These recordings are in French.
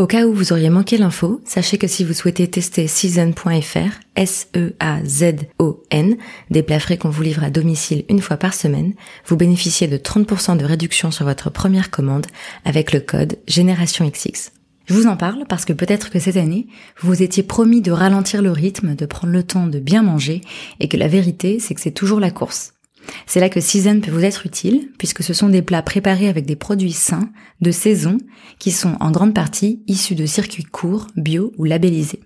Au cas où vous auriez manqué l'info, sachez que si vous souhaitez tester season.fr, S-E-A-Z-O-N, des plats qu'on vous livre à domicile une fois par semaine, vous bénéficiez de 30% de réduction sur votre première commande avec le code GénérationXX. Je vous en parle parce que peut-être que cette année, vous vous étiez promis de ralentir le rythme, de prendre le temps de bien manger, et que la vérité, c'est que c'est toujours la course. C'est là que Season peut vous être utile, puisque ce sont des plats préparés avec des produits sains, de saison, qui sont en grande partie issus de circuits courts, bio ou labellisés.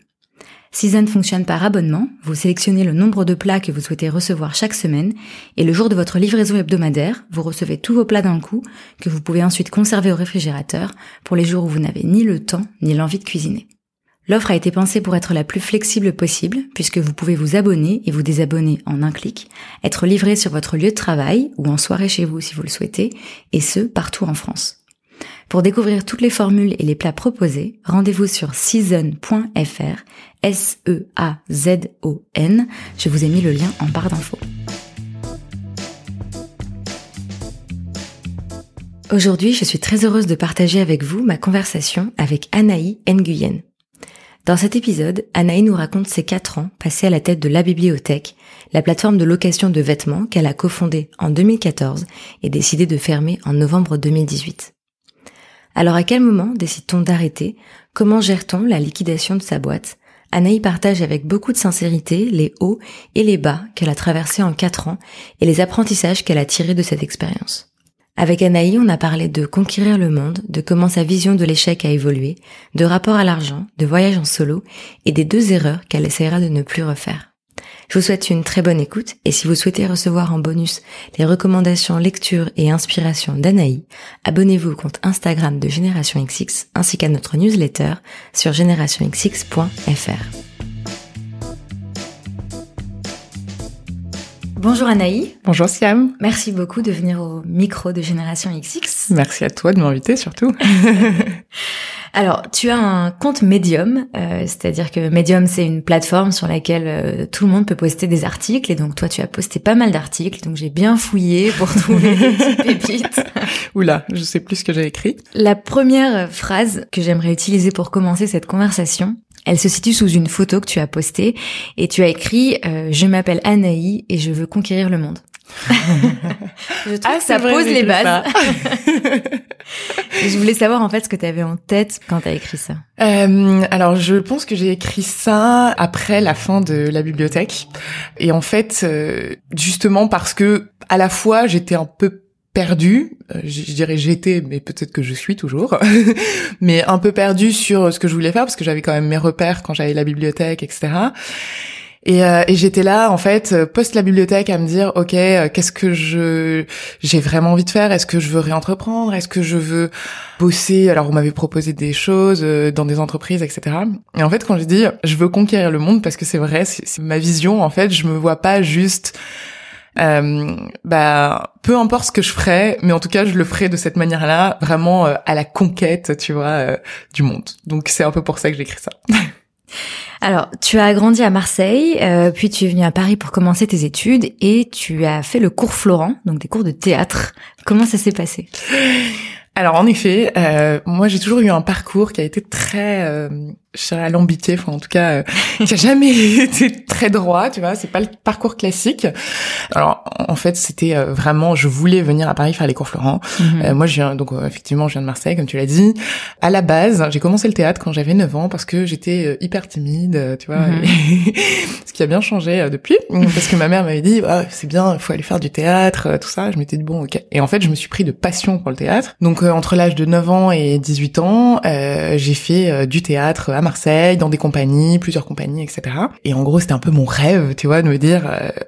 Season fonctionne par abonnement, vous sélectionnez le nombre de plats que vous souhaitez recevoir chaque semaine, et le jour de votre livraison hebdomadaire, vous recevez tous vos plats d'un coup, que vous pouvez ensuite conserver au réfrigérateur pour les jours où vous n'avez ni le temps ni l'envie de cuisiner. L'offre a été pensée pour être la plus flexible possible, puisque vous pouvez vous abonner et vous désabonner en un clic, être livré sur votre lieu de travail ou en soirée chez vous si vous le souhaitez, et ce, partout en France. Pour découvrir toutes les formules et les plats proposés, rendez-vous sur season.fr, S-E-A-Z-O-N. Je vous ai mis le lien en barre d'infos. Aujourd'hui, je suis très heureuse de partager avec vous ma conversation avec Anaï Nguyen. Dans cet épisode, Anaï nous raconte ses 4 ans passés à la tête de La Bibliothèque, la plateforme de location de vêtements qu'elle a cofondée en 2014 et décidé de fermer en novembre 2018. Alors à quel moment décide-t-on d'arrêter? Comment gère-t-on la liquidation de sa boîte? Anaï partage avec beaucoup de sincérité les hauts et les bas qu'elle a traversés en 4 ans et les apprentissages qu'elle a tirés de cette expérience. Avec Anaï, on a parlé de conquérir le monde, de comment sa vision de l'échec a évolué, de rapport à l'argent, de voyage en solo et des deux erreurs qu'elle essaiera de ne plus refaire. Je vous souhaite une très bonne écoute et si vous souhaitez recevoir en bonus les recommandations lecture et inspiration d'Anaï, abonnez-vous au compte Instagram de Génération XX ainsi qu'à notre newsletter sur générationxx.fr. Bonjour Anaï. Bonjour Siam. Merci beaucoup de venir au micro de Génération XX. Merci à toi de m'inviter surtout. Alors, tu as un compte Medium, euh, c'est-à-dire que Medium, c'est une plateforme sur laquelle euh, tout le monde peut poster des articles, et donc toi, tu as posté pas mal d'articles, donc j'ai bien fouillé pour trouver des pépites. Oula, je sais plus ce que j'ai écrit. La première phrase que j'aimerais utiliser pour commencer cette conversation, elle se situe sous une photo que tu as postée et tu as écrit euh, Je m'appelle Anaï et je veux conquérir le monde. je trouve ah, que ça pose les bases. je voulais savoir en fait ce que tu avais en tête quand tu as écrit ça. Euh, alors je pense que j'ai écrit ça après la fin de la bibliothèque et en fait euh, justement parce que à la fois j'étais un peu perdu, euh, je, dirais j'étais, mais peut-être que je suis toujours, mais un peu perdu sur ce que je voulais faire parce que j'avais quand même mes repères quand j'avais la bibliothèque, etc. Et, euh, et j'étais là en fait post la bibliothèque à me dire ok euh, qu'est-ce que je j'ai vraiment envie de faire? Est-ce que je veux réentreprendre? Est-ce que je veux bosser? Alors on m'avait proposé des choses dans des entreprises etc et en fait quand j'ai dit je veux conquérir le monde parce que c'est vrai c'est ma vision en fait je me vois pas juste euh, bah peu importe ce que je ferai, mais en tout cas je le ferai de cette manière-là, vraiment euh, à la conquête, tu vois, euh, du monde. Donc c'est un peu pour ça que j'écris ça. Alors, tu as grandi à Marseille, euh, puis tu es venu à Paris pour commencer tes études et tu as fait le cours Florent, donc des cours de théâtre. Comment ça s'est passé? Alors en effet, moi j'ai toujours eu un parcours qui a été très, euh, je dirais alambiqué, enfin en tout cas, euh, qui a jamais été très droit, tu vois. C'est pas le parcours classique. Alors en fait, c'était euh, vraiment, je voulais venir à Paris faire les cours Florent. Mhm. Euh, moi, je viens donc effectivement, je viens de Marseille, comme tu l'as dit. À la base, j'ai commencé le théâtre quand j'avais 9 ans parce que j'étais hyper timide, tu vois. Mhm. ce qui a bien changé depuis, parce que ma mère m'avait dit, ah, c'est bien, il faut aller faire du théâtre, tout ça. Je m'étais dit bon, ok. Et en fait, je me suis pris de passion pour le théâtre. Donc euh, entre l'âge de 9 ans et 18 ans, euh, j'ai fait euh, du théâtre à Marseille, dans des compagnies, plusieurs compagnies, etc. Et en gros, c'était un peu mon rêve, tu vois, de me dire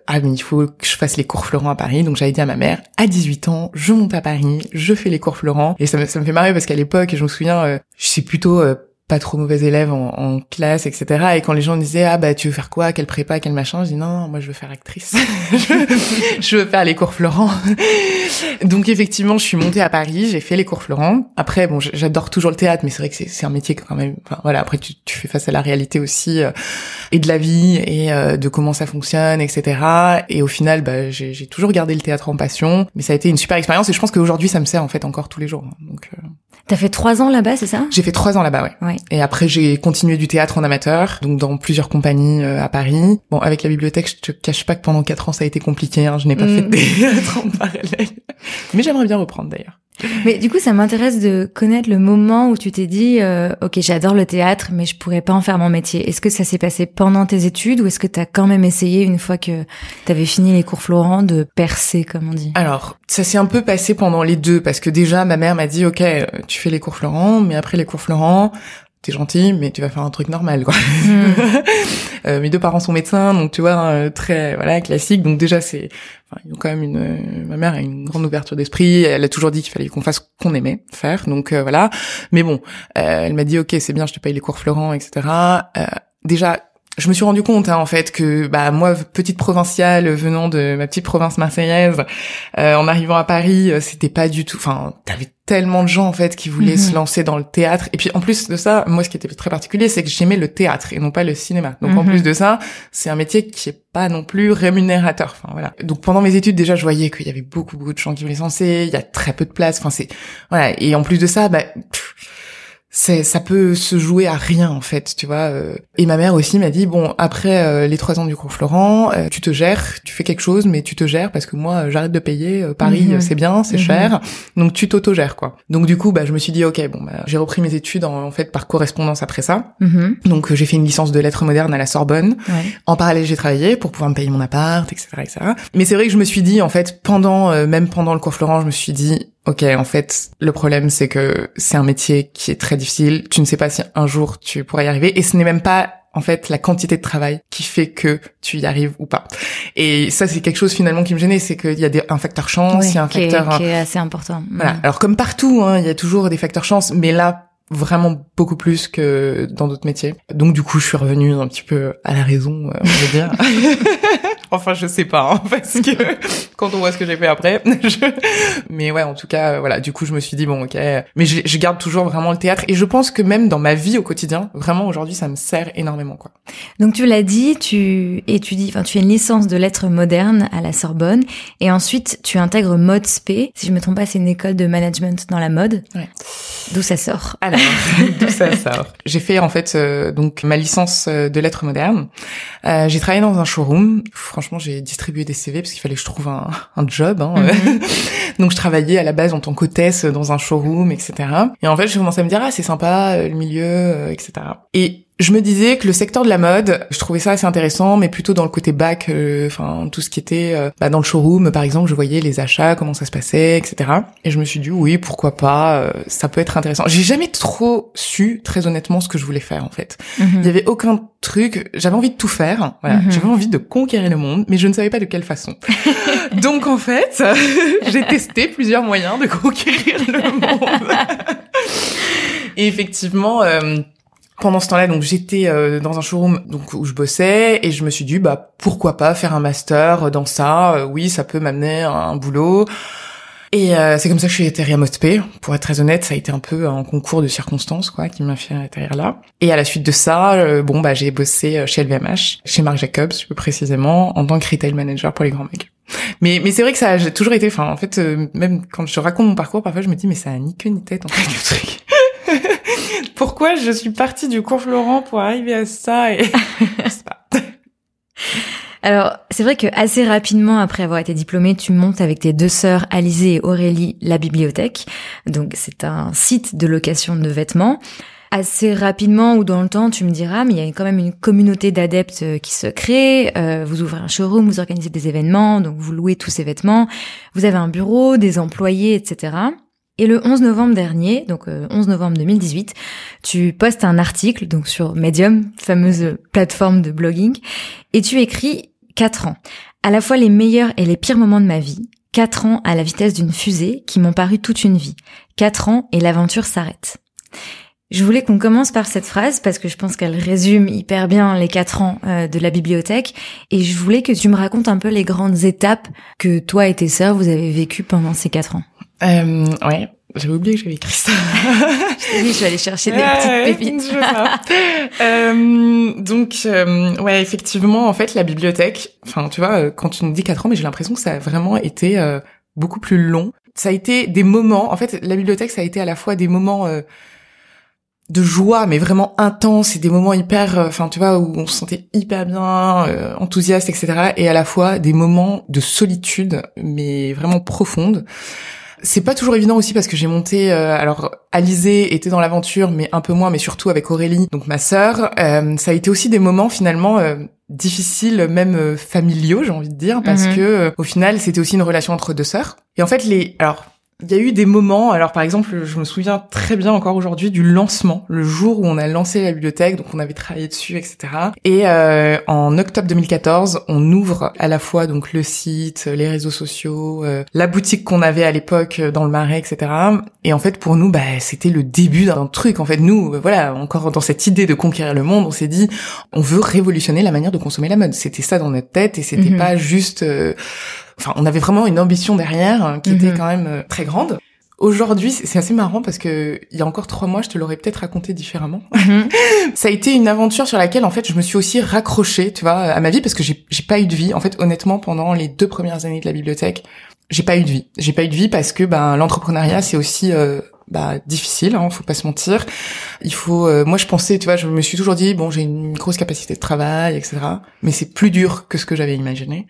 ah mais il faut que je fasse les cours Florent à Paris. Donc j'avais dit à ma mère, à 18 ans, je monte à Paris, je fais les cours Florent. Et ça me, ça me fait marrer parce qu'à l'époque, je me souviens, je sais plutôt pas trop mauvais élève en, en, classe, etc. Et quand les gens disaient ah bah tu veux faire quoi, quelle prépa, quel machin, je dis non, moi je veux faire actrice, je veux faire les cours Florent. Donc effectivement, je suis montée à Paris, j'ai fait les cours Florent. Après bon, j'adore toujours le théâtre, mais c'est vrai que c'est un métier quand même. Enfin voilà, après tu, tu fais face à la réalité aussi euh, et de la vie et euh, de comment ça fonctionne, etc. Et au final, bah j'ai toujours gardé le théâtre en passion, mais ça a été une super expérience et je pense qu'aujourd'hui ça me sert en fait encore tous les jours. Donc euh, T'as fait trois ans là-bas, c'est ça? J'ai fait trois ans là-bas, ouais. ouais. Et après, j'ai continué du théâtre en amateur, donc dans plusieurs compagnies euh, à Paris. Bon, avec la bibliothèque, je te cache pas que pendant quatre ans, ça a été compliqué. Hein. Je n'ai pas fait de mm. théâtre en parallèle. Mais j'aimerais bien reprendre d'ailleurs. Mais du coup, ça m'intéresse de connaître le moment où tu t'es dit, euh, ok, j'adore le théâtre, mais je pourrais pas en faire mon métier. Est-ce que ça s'est passé pendant tes études ou est-ce que tu quand même essayé une fois que tu avais fini les cours Florent de percer, comme on dit? Alors, ça s'est un peu passé pendant les deux parce que déjà ma mère m'a dit, ok, tu fais les cours Florent, mais après les cours Florent, t'es gentil, mais tu vas faire un truc normal, quoi. Mm. euh, mes deux parents sont médecins, donc tu vois, euh, très voilà classique. Donc déjà, c'est, enfin, ils ont quand même une, euh, ma mère a une grande ouverture d'esprit. Elle a toujours dit qu'il fallait qu'on fasse ce qu'on aimait faire, donc euh, voilà. Mais bon, elle m'a dit, ok, c'est bien, je te paye les cours Florent, etc. déjà, je me suis rendu compte hein, en fait que bah moi petite provinciale venant de ma petite province marseillaise euh, en arrivant à Paris euh, c'était pas du tout enfin t'avais tellement de gens en fait qui voulaient se mhm. lancer dans le théâtre. Et puis en plus de ça moi ce qui était très particulier c'est que j'aimais le théâtre et non pas le cinéma. Donc en mhm. plus de ça c'est un métier qui est pas non plus rémunérateur. Enfin voilà. Donc pendant mes études déjà je voyais qu'il y avait beaucoup beaucoup de gens qui voulaient se lancer il y a très peu de place. Enfin c'est voilà. Et en plus de ça bah ça peut se jouer à rien en fait tu vois euh. et ma mère aussi m'a dit bon après euh, les trois ans du cours Florent euh, tu te gères tu fais quelque chose mais tu te gères parce que moi j'arrête de payer Paris mhm. c'est bien c'est mhm. cher donc tu t'auto-gères quoi donc du coup bah je me suis dit ok bon bah, j'ai repris mes études en, fait par correspondance après ça mhm. donc j'ai fait une licence de lettres modernes à la Sorbonne en parallèle j'ai travaillé pour pouvoir me payer mon appart etc etc mais c'est vrai que je me suis dit en fait pendant même pendant le cours Florent je me suis dit ok, en fait, le problème c'est que c'est un métier qui est très difficile. Tu ne sais pas si un jour tu pourras y arriver, et ce n'est même pas en fait la quantité de travail qui fait que tu y arrives ou pas. Et ça c'est quelque chose finalement qui me gênait, c'est qu'il y a des, un facteur chance, il y a un facteur qui est assez important. Voilà. Mm. Alors comme partout, hein, il y a toujours des facteurs chance, mais là vraiment beaucoup plus que dans d'autres métiers. Donc du coup, je suis revenue un petit peu à la raison, euh, on va dire. enfin, je sais pas, hein, parce que quand on voit ce que j'ai fait après. Je... Mais ouais, en tout cas, euh, voilà. Du coup, je me suis dit bon, ok. Mais je, je, garde toujours vraiment le théâtre et je pense que même dans ma vie au quotidien, vraiment aujourd'hui, ça me sert énormément, quoi. Donc tu l'as dit, tu étudies, enfin, tu fais une licence de lettres modernes à la Sorbonne et ensuite tu intègres Mode Spé. Si je me trompe pas, c'est une école de management dans la mode. Ouais. D'où ça sort Alors, d'où ça sort J'ai fait en fait euh, donc ma licence euh, de lettres modernes. Euh, j'ai travaillé dans un showroom. Franchement, j'ai distribué des CV parce qu'il fallait que je trouve un, un job. Hein. Mhm. donc je travaillais à la base en tant qu'hôtesse dans un showroom, etc. Et en fait, j'ai commencé à me dire ah c'est sympa le milieu, etc. Et je me disais que le secteur de la mode, je trouvais ça assez intéressant, mais plutôt dans le côté bac, euh, enfin tout ce qui était euh, bah, dans le showroom, par exemple, je voyais les achats, comment ça se passait, etc. Et je me suis dit oui, pourquoi pas, euh, ça peut être intéressant. J'ai jamais trop su, très honnêtement, ce que je voulais faire en fait. Mhm. Il y avait aucun truc, j'avais envie de tout faire, voilà, mhm. j'avais envie de conquérir le monde, mais je ne savais pas de quelle façon. Donc en fait, j'ai testé plusieurs moyens de conquérir le monde. Et effectivement pendant ce temps-là, donc j'étais euh, dans un showroom donc où je bossais et je me suis dit bah pourquoi pas faire un master dans ça? Euh, oui, ça peut m'amener à un boulot. Et euh, c'est comme ça que je suis atterri à Motpe. Pour être très honnête, ça a été un peu un concours de circonstances quoi qui m'a fait atterrir là. Et à la suite de ça, bon bah j'ai bossé chez LVMH, chez Marc Jacobs plus précisément, en tant que retail manager pour les grands mecs. Mais mais c'est vrai que ça a toujours été. Enfin en fait, même quand je raconte mon parcours, parfois je me dis mais ça a ni queue ni tête en fait le truc. Pourquoi je suis partie du cours Florent pour arriver à ça et... Alors, c'est vrai que assez rapidement après avoir été diplômée, tu montes avec tes deux sœurs Alizée et Aurélie la bibliothèque. Donc, c'est un site de location de vêtements. Assez rapidement ou dans le temps, tu me diras, mais il y a quand même une communauté d'adeptes euh, qui se crée. Euh, vous ouvrez un showroom, vous organisez des événements, donc vous louez tous ces vêtements. Vous avez un bureau, des employés, etc. Et le 11 novembre dernier, donc 11 euh, novembre 2018, tu postes un article donc sur Medium, fameuse plateforme de blogging, et tu écris 4 ans. À la fois les meilleurs et les pires moments de ma vie. 4 ans à la vitesse d'une fusée qui m'ont paru toute une vie. 4 ans et l'aventure s'arrête. Je voulais qu'on commence par cette phrase parce que je pense qu'elle résume hyper bien les quatre ans euh, de la bibliothèque et je voulais que tu me racontes un peu les grandes étapes que toi et tes sœurs vous avez vécues pendant ces quatre ans. Euh, ouais, j'avais oublié que j'avais écrit ça. je je vais aller chercher des petites pépites. euh, donc, euh, ouais, effectivement, en fait, la bibliothèque, enfin, tu vois, euh, quand tu me dis quatre ans, mais j'ai l'impression que ça a vraiment été beaucoup plus long. Ça a été des moments, en fait, la bibliothèque, ça a été à la fois des moments de joie mais vraiment intense et des moments hyper euh, enfin tu vois où on se sentait hyper bien euh, enthousiaste etc et à la fois des moments de solitude mais vraiment profonde c'est pas toujours évident aussi parce que j'ai monté euh, alors Alizé était dans l'aventure mais un peu moins mais surtout avec Aurélie donc ma sœur ça a été aussi des moments finalement difficiles même familiaux j'ai envie de dire parce mhm. que au final c'était aussi une relation entre deux sœurs et en fait les alors il y a eu des moments, alors par exemple, je me souviens très bien encore aujourd'hui du lancement, le jour où on a lancé la bibliothèque, donc on avait travaillé dessus, etc. Et euh, en octobre 2014, on ouvre à la fois donc le site, les réseaux sociaux, euh, la boutique qu'on avait à l'époque dans le Marais, etc. Et en fait, pour nous, bah, c'était le début d'un truc. En fait, nous, euh, voilà, encore dans cette idée de conquérir le monde, on s'est dit, on veut révolutionner la manière de consommer la mode. C'était ça dans notre tête, et c'était mhm. pas juste Enfin, on avait vraiment une ambition derrière euh, qui était mhm. quand même euh, très grande. Aujourd'hui, c'est assez marrant parce que il y a encore trois mois, je te l'aurais peut-être raconté différemment. Mhm. ça a été une aventure sur laquelle, en fait, je me suis aussi raccrochée, tu vois, à ma vie parce que j'ai pas eu de vie. En fait, honnêtement, pendant les deux premières années de la bibliothèque, j'ai pas eu de vie. J'ai pas eu de vie parce que ben l'entrepreneuriat, c'est aussi euh, bah difficile hein, faut pas se mentir. Il faut euh, moi je pensais tu vois je me suis toujours dit bon j'ai une grosse capacité de travail etc mais c'est plus dur que ce que j'avais imaginé.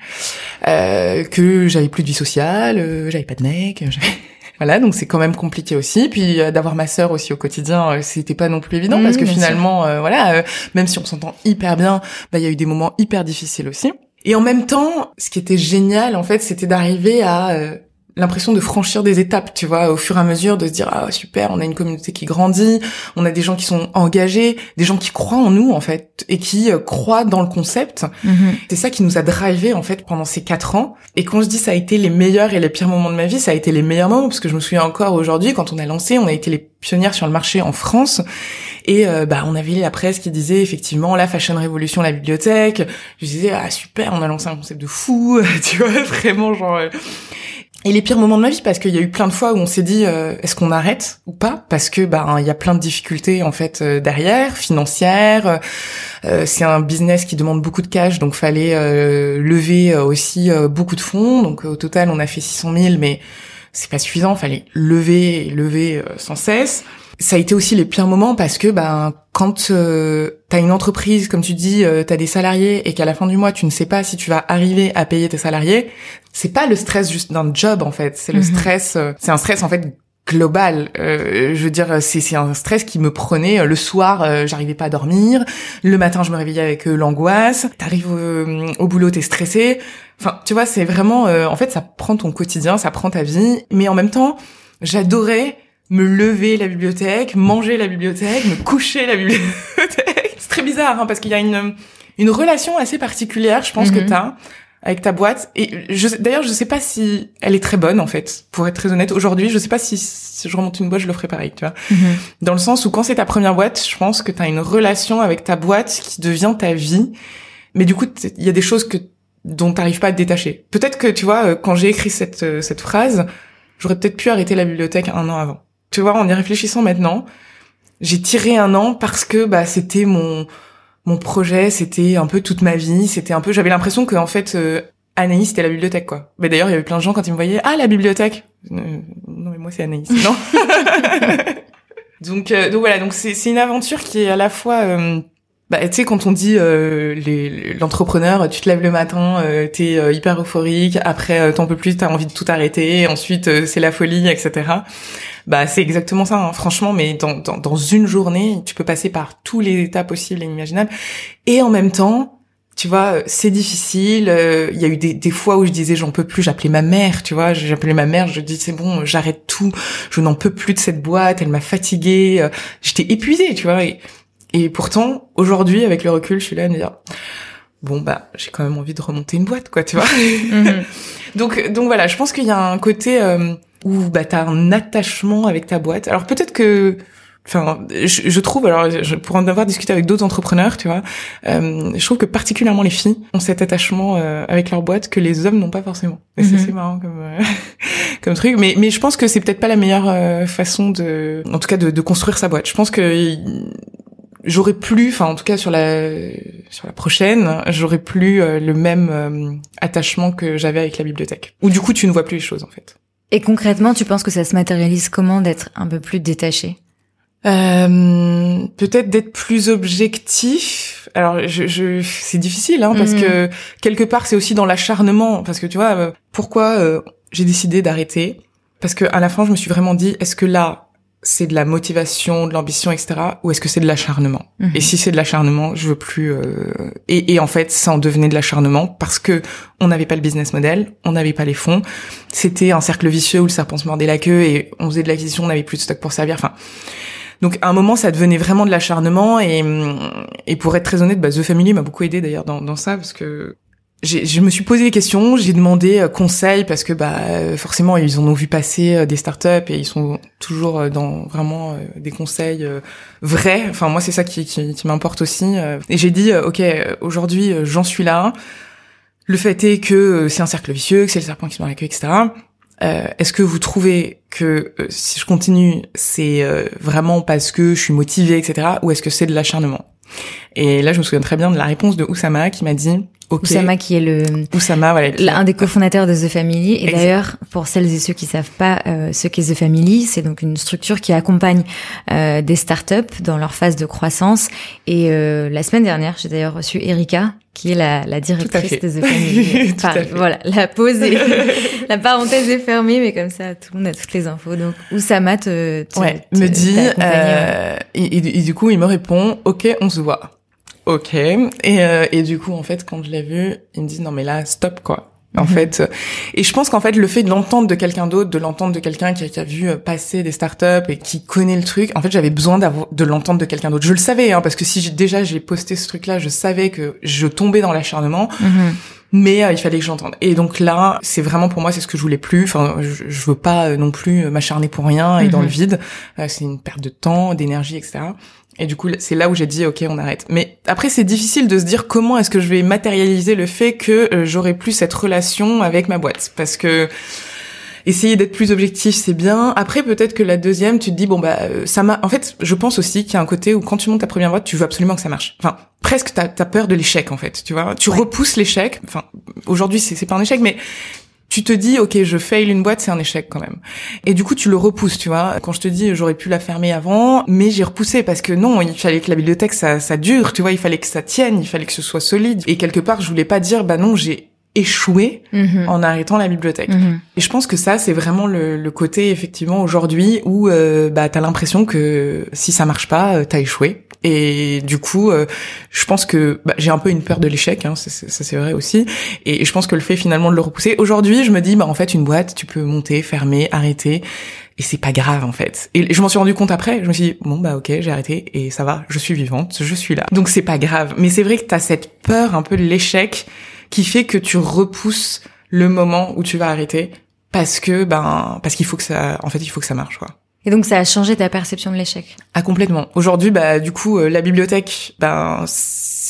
Euh, que j'avais plus de vie sociale euh, j'avais pas de mec voilà donc c'est quand même compliqué aussi. Puis euh, d'avoir ma sœur aussi au quotidien c'était pas non plus évident parce que finalement voilà même si on s'entend hyper bien bah il y a eu des moments hyper difficiles aussi. Et en même temps ce qui était génial en fait c'était d'arriver à l'impression de franchir des étapes, tu vois, au fur et à mesure, de se dire ah super, on a une communauté qui grandit, on a des gens qui sont engagés, des gens qui croient en nous en fait et qui euh, croient dans le concept. Mhm. C'est ça qui nous a drivé en fait pendant ces quatre ans. Et quand je dis ça a été les meilleurs et les pires moments de ma vie, ça a été les meilleurs moments parce que je me souviens encore aujourd'hui quand on a lancé, on a été les pionnières sur le marché en France et euh, bah on avait la presse qui disait effectivement la fashion révolution la bibliothèque je disais ah super on a lancé un concept de fou tu vois vraiment genre euh, et les pires moments de ma vie parce qu'il y a eu plein de fois où on s'est dit euh, est-ce qu'on arrête ou pas? Parce que bah il y a plein de difficultés en fait euh, derrière financières euh, c'est un business qui demande beaucoup de cash donc fallait lever aussi beaucoup de fonds. Donc au total on a fait 600 000 mais c'est pas suffisant fallait lever lever sans cesse. Ça a été aussi les pires moments parce que ben quand euh, t'as une entreprise comme tu dis euh, t'as des salariés et qu'à la fin du mois tu ne sais pas si tu vas arriver à payer tes salariés c'est pas le stress juste d'un job en fait. C'est le mhm. stress euh, c'est un stress en fait global. Euh, je veux dire c'est c'est un stress qui me prenait le soir j'arrivais pas à dormir. Le matin je me réveillais avec l'angoisse. T'arrives au boulot t'es stressé. Enfin tu vois c'est vraiment en fait ça prend ton quotidien ça prend ta vie. Mais en même temps j'adorais me lever la bibliothèque, manger la bibliothèque, me coucher la bibliothèque. C'est très bizarre, hein, parce qu'il y a une, une relation assez particulière, je pense, que mhm. t'as avec ta boîte. Et je, d'ailleurs, je sais pas si elle est très bonne, en fait, pour être très honnête. Aujourd'hui, je sais pas si, si je remonte une boîte, je le ferai pareil, tu vois. Mhm. Dans le sens où quand c'est ta première boîte, je pense que t'as une relation avec ta boîte qui devient ta vie. Mais du coup, il y a des choses que dont t'arrives pas à te détacher. Peut-être que, tu vois, quand j'ai écrit cette, cette phrase, j'aurais peut-être pu arrêter la bibliothèque un an avant. Tu vois, en y réfléchissant maintenant, j'ai tiré un an parce que bah c'était mon mon projet, c'était un peu toute ma vie, c'était un peu j'avais l'impression que en fait euh, Anaïs c'était la bibliothèque quoi. Mais d'ailleurs, il y avait plein de gens quand ils me voyaient "Ah, la bibliothèque." Euh, non mais moi c'est Anaïs, non? donc euh, donc voilà, donc c'est c'est une aventure qui est à la fois bah, tu sais, quand on dit l'entrepreneur, tu te lèves le matin, euh, t'es hyper euphorique, après t'en peux plus, t'as envie de tout arrêter, ensuite c'est la folie, etc. Bah c'est exactement ça, hein, franchement. Mais dans, dans, dans une journée, tu peux passer par tous les états possibles et imaginables. Et en même temps, tu vois, c'est difficile. Euh, il y a eu des, des fois où je disais j'en peux plus. J'appelais ma mère, tu vois. J'appelais ma mère. Je dis c'est bon, j'arrête tout. Je n'en peux plus de cette boîte. Elle m'a fatiguée. Euh, j'étais épuisée, tu vois. Et pourtant, aujourd'hui, avec le recul, je suis là à me dire bon bah j'ai quand même envie de remonter une boîte, quoi, tu vois. Mhm. donc donc voilà, je pense qu'il y a un côté euh, où bah t'as un attachement avec ta boîte. Alors peut-être que enfin je, je, trouve alors je, pour en avoir discuté avec d'autres entrepreneurs tu vois euh, je trouve que particulièrement les filles ont cet attachement euh, avec leur boîte que les hommes n'ont pas forcément et c'est Mhm. marrant comme comme truc mais mais je pense que c'est peut-être pas la meilleure façon de en tout cas de, de construire sa boîte je pense que j'aurais plus enfin en tout cas sur la sur la prochaine j'aurais plus euh, le même euh, attachement que j'avais avec la bibliothèque ou du coup tu ne vois plus les choses en fait Et concrètement, tu penses que ça se matérialise comment d'être un peu plus détaché? Euh, peut-être d'être plus objectif. Alors, je, je c'est difficile, hein, parce Mhm. que quelque part, c'est aussi dans l'acharnement. Parce que tu vois, euh, pourquoi j'ai décidé d'arrêter? Parce que à la fin, je me suis vraiment dit, est-ce que là, c'est de la motivation, de l'ambition, etc., ou est-ce que c'est de l'acharnement? Mhm. Et si c'est de l'acharnement, je veux plus. euh, Et, et en fait, ça en devenait de l'acharnement parce que on n'avait pas le business model, on n'avait pas les fonds. C'était un cercle vicieux où le serpent se mordait la queue et on faisait de l'acquisition, on n'avait plus de stock pour servir. Enfin, donc à un moment, ça devenait vraiment de l'acharnement et et pour être très honnête, bah, The Family m'a beaucoup aidé d'ailleurs dans, dans ça parce que je me suis posé des questions, j'ai demandé euh, conseil parce que bah euh, forcément ils en ont vu passer euh, des startups et ils sont toujours dans vraiment des conseils vrais. Enfin moi c'est ça qui, qui, qui m'importe aussi. Et j'ai dit ok aujourd'hui j'en suis là. Le fait est que c'est un cercle vicieux, que c'est le serpent qui se mord la queue, etc. Euh, Est-ce que vous trouvez que si je continue, c'est vraiment parce que je suis motivée, etc., ou est-ce que c'est de l'acharnement? Et là, je me souviens très bien de la réponse de Oussama qui m'a dit, OK, Oussama qui est le Oussama, voilà, qui- l'un des cofondateurs de The Family. Et d'ailleurs, pour celles et ceux qui savent pas euh, ce qu'est The Family, c'est donc une structure qui accompagne euh, des startups dans leur phase de croissance. Et euh, la semaine dernière, j'ai d'ailleurs reçu Erika, qui est la, la directrice de The Family. Tout à Enfin, fait. voilà, la pause est, la parenthèse est fermée, mais comme ça, tout le monde a toutes les infos. Donc, Oussama te, te- ouais, te- me dit, ouais. euh, et, et- et du coup, il me répond, ok, on se voit. Ok. Et, euh, et du coup, en fait, quand je l'ai vu, il me dit, non mais là, stop quoi. En Mhm. fait, euh, et je pense qu'en fait, le fait de l'entendre de quelqu'un d'autre, de l'entendre de quelqu'un qui, a- qui a vu euh, passer des startups et qui connaît le truc, en fait, j'avais besoin de l'entendre de quelqu'un d'autre. Je le savais, hein, parce que si déjà j'ai posté ce truc-là, je savais que je tombais dans l'acharnement Mhm. Mais euh, il fallait que j'entende. Et donc là, c'est vraiment pour moi, c'est ce que je voulais plus. Enfin, je, je veux pas euh, non plus m'acharner pour rien et dans Mhm. le vide. Euh, c'est une perte de temps, d'énergie, etc. Et du coup, c'est là où j'ai dit, ok, on arrête. Mais après, c'est difficile de se dire comment est-ce que je vais matérialiser le fait que euh, j'aurai plus cette relation avec ma boîte, parce que essayer d'être plus objectif, c'est bien. Après, peut-être que la deuxième, tu te dis bon bah euh, ça m'a. En fait, je pense aussi qu'il y a un côté où quand tu montes ta première boîte, tu veux absolument que ça marche. Enfin, presque t'as as peur de l'échec en fait. Tu vois, tu Ouais. repousses l'échec. Enfin, aujourd'hui c'est c'est pas un échec, mais tu te dis ok je fail une boîte c'est un échec quand même et du coup tu le repousses tu vois quand je te dis j'aurais pu la fermer avant mais j'ai repoussé parce que non il fallait que la bibliothèque ça ça dure tu vois il fallait que ça tienne il fallait que ce soit solide et quelque part je voulais pas dire bah non j'ai échoué Mhm. en arrêtant la bibliothèque Mhm. et je pense que ça, c'est vraiment le, le côté effectivement aujourd'hui où euh, bah t'as l'impression que si ça marche pas, euh, t'as échoué. Et du coup, euh, je pense que bah, j'ai un peu une peur de l'échec, hein, ça, c'est- ça c'est vrai aussi. Et je pense que le fait finalement de le repousser. Aujourd'hui, je me dis bah en fait une boîte, tu peux monter, fermer, arrêter. Et c'est pas grave en fait. Et je m'en suis rendu compte après. Je me suis dit bon bah ok j'ai arrêté et ça va, je suis vivante, je suis là. Donc c'est pas grave. Mais c'est vrai que t'as cette peur un peu de l'échec qui fait que tu repousses le moment où tu vas arrêter parce que ben parce qu'il faut que ça en fait il faut que ça marche quoi. Et donc, ça a changé ta perception de l'échec. Ah complètement. Aujourd'hui bah du coup euh, la bibliothèque ben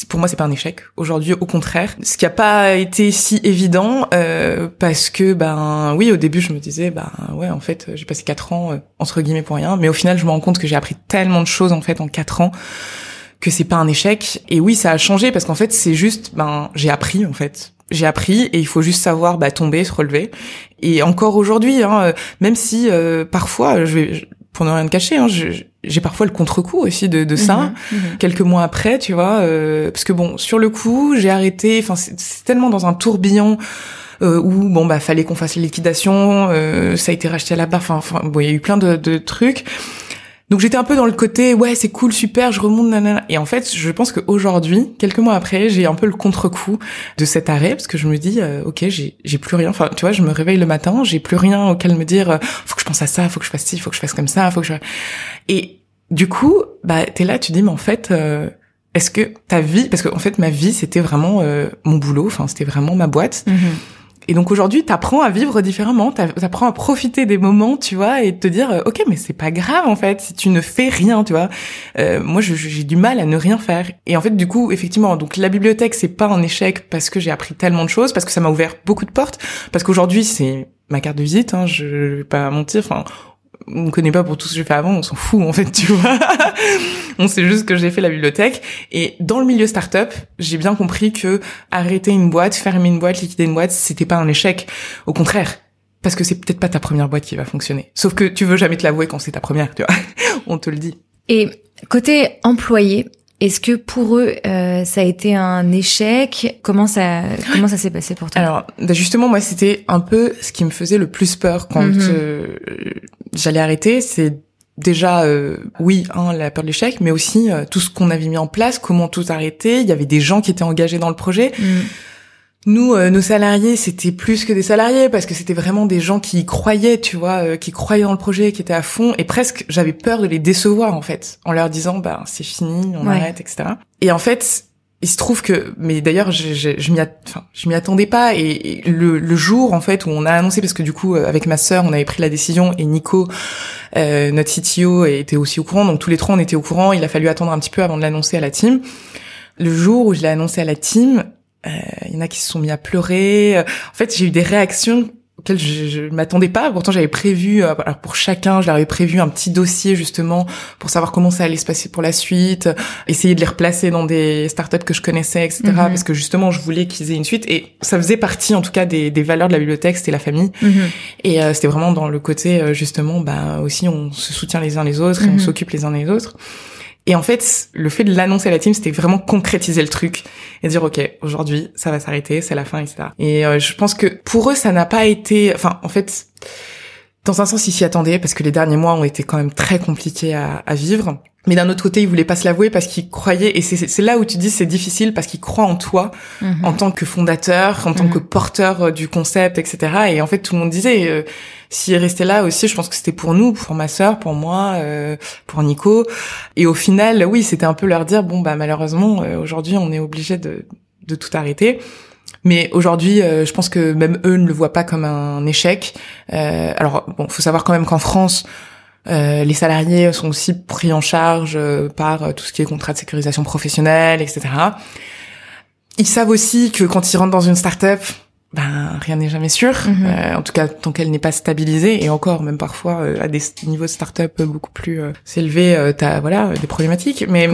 pour moi c'est pas un échec. Aujourd'hui au contraire, ce qui a pas été si évident euh, parce que ben oui au début je me disais ben ouais en fait j'ai passé quatre ans euh, entre guillemets pour rien, mais au final je me rends compte que j'ai appris tellement de choses en fait en quatre ans que c'est pas un échec. Et oui, ça a changé parce qu'en fait, c'est juste, ben, j'ai appris en fait. J'ai appris et il faut juste savoir bah, tomber, se relever. Et encore aujourd'hui, hein, euh, même si euh, parfois, je vais, je- pour ne rien te cacher, hein, j'ai parfois le contre-coup aussi de, de ça. Mhm. Mhm. Quelques mois après, tu vois, euh, parce que bon, sur le coup, j'ai arrêté. Enfin, c'est c'est tellement dans un tourbillon. Euh, où bon bah fallait qu'on fasse les liquidations, euh, ça a été racheté à la barre, enfin, enfin bon il y a eu plein de, de trucs. Donc j'étais un peu dans le côté ouais c'est cool super je remonte nanana. Et en fait je pense qu'aujourd'hui quelques mois après j'ai un peu le contre-coup de cet arrêt parce que je me dis euh, ok j'ai j'ai plus rien. Enfin tu vois je me réveille le matin j'ai plus rien auquel me dire euh, faut que je pense à ça faut que je fasse ci faut que je fasse comme ça faut que je et du coup bah t'es là tu dis mais en fait euh, est-ce que ta vie parce que en fait ma vie c'était vraiment euh, mon boulot enfin c'était vraiment ma boîte. Mhm. Et donc aujourd'hui, t'apprends à vivre différemment, t'apprends à profiter des moments, tu vois, et te dire, euh, ok, mais c'est pas grave en fait si tu ne fais rien, tu vois. Euh, moi, j'ai du mal à ne rien faire. Et en fait, du coup, effectivement, donc la bibliothèque, c'est pas un échec parce que j'ai appris tellement de choses, parce que ça m'a ouvert beaucoup de portes, parce qu'aujourd'hui, c'est ma carte de visite, hein, je vais pas mentir. Enfin, on me connaît pas pour tout ce que j'ai fait avant, on s'en fout en fait, tu vois. on sait juste que j'ai fait la bibliothèque. Et dans le milieu startup, j'ai bien compris que arrêter une boîte, fermer une boîte, liquider une boîte, c'était pas un échec. Au contraire. Parce que c'est peut-être pas ta première boîte qui va fonctionner. Sauf que tu veux jamais te l'avouer quand c'est ta première, tu vois. on te le dit. Et côté employé, est-ce que pour eux, euh, ça a été un échec? Comment ça comment ça s'est passé pour toi? Alors, bah, justement, moi, c'était un peu ce qui me faisait le plus peur quand mhm. euh, j'allais arrêter. C'est déjà, euh, oui, hein, la peur de l'échec, mais aussi tout ce qu'on avait mis en place, comment tout arrêter. Il y avait des gens qui étaient engagés dans le projet. Mhm. Nous, euh, nos salariés, c'était plus que des salariés parce que c'était vraiment des gens qui croyaient, tu vois, euh, qui croyaient dans le projet, qui étaient à fond. Et presque, j'avais peur de les décevoir en fait, en leur disant, bah c'est fini, on arrête, etc. Et en fait, il se trouve que, mais d'ailleurs, je, je, je m'y, attendais pas. Et, le, le, jour en fait où on a annoncé, parce que du coup, euh, avec ma sœur, on avait pris la décision et Nico, euh, notre CTO, était aussi au courant. Donc tous les trois, on était au courant. Il a fallu attendre un petit peu avant de l'annoncer à la team. Le jour où je l'ai annoncé à la team, il euh, y en a qui se sont mis à pleurer. En fait, j'ai eu des réactions auxquelles je, ne m'attendais pas. Pourtant, j'avais prévu, euh, alors pour chacun, je leur avais prévu un petit dossier justement pour savoir comment ça allait se passer pour la suite, essayer de les replacer dans des startups que je connaissais, etc. Mhm. Parce que justement, je voulais qu'ils aient une suite et ça faisait partie, en tout cas, des, des valeurs de la bibliothèque, c'était la famille. Mhm. Et euh, c'était vraiment dans le côté justement, bah aussi, on se soutient les uns les autres et on mhm. s'occupe les uns les autres. Et en fait, le fait de l'annoncer à la team, c'était vraiment concrétiser le truc et dire ok, aujourd'hui, ça va s'arrêter, c'est la fin, etc. Et euh, je pense que pour eux, ça n'a pas été, enfin, en fait, dans un sens, ils s'y attendaient parce que les derniers mois ont été quand même très compliqués à, à vivre. Mais d'un autre côté, ils voulaient pas se l'avouer parce qu'ils croyaient, et c'est là où tu dis c'est difficile parce qu'ils croient en toi mhm. en tant que fondateur, en tant que mhm. porteur euh, du concept, etc. Et en fait, tout le monde disait, euh, s'il restait là aussi, je pense que c'était pour nous, pour ma sœur, pour moi, euh, pour Nico. Et au final, oui, c'était un peu leur dire bon bah malheureusement euh, aujourd'hui on est obligé de, de tout arrêter. Mais aujourd'hui, euh, je pense que même eux ne le voient pas comme un échec. Euh, alors bon, faut savoir quand même qu'en France, les salariés sont aussi pris en charge par tout ce qui est contrat de sécurisation professionnelle, etc. Ils savent aussi que quand ils rentrent dans une start-up, ben rien n'est jamais sûr. Mhm. Euh, en tout cas, tant qu'elle n'est pas stabilisée et encore, même parfois euh, à des niveaux de start-up beaucoup plus euh, élevés, euh, t'as voilà des problématiques. Mais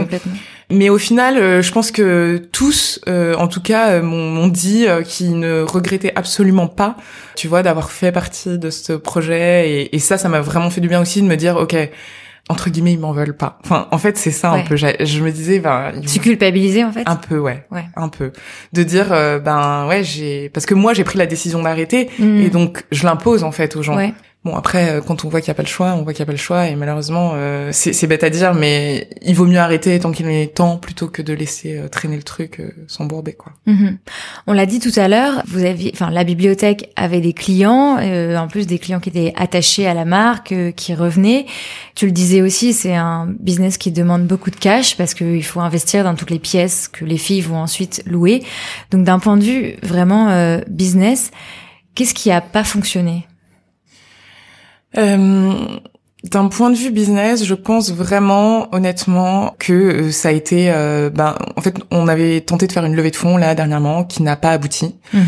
mais au final, je pense que tous, en tout cas, m'ont dit qu'ils ne regrettaient absolument pas, tu vois, d'avoir fait partie de ce projet. Et, et ça, ça m'a vraiment fait du bien aussi de me dire, ok entre guillemets ils m'en veulent pas. Enfin en fait c'est ça un peu. Je me disais ben tu culpabilisais en fait? Un peu ouais. Ouais. Un peu de dire euh, ben ouais j'ai parce que moi j'ai pris la décision d'arrêter mm. et donc je l'impose en fait aux gens. Ouais. Bon après euh, quand on voit qu'il y a pas le choix, on voit qu'il y a pas le choix et malheureusement euh, c'est bête à dire mais il vaut mieux arrêter tant qu'il est temps plutôt que de laisser euh, traîner le truc s'embourber quoi. Mhm. On l'a dit tout à l'heure, vous aviez enfin la bibliothèque avait des clients en plus des clients qui étaient attachés à la marque qui revenaient. Tu le disais aussi, c'est un business qui demande beaucoup de cash parce qu'il faut investir dans toutes les pièces que les filles vont ensuite louer. Donc d'un point de vue vraiment business, qu'est-ce qui a pas fonctionné? euh, d'un point de vue business, je pense vraiment, honnêtement, que euh, ça a été. Euh, ben, en fait, on avait tenté de faire une levée de fonds là dernièrement, qui n'a pas abouti. Mm-hmm.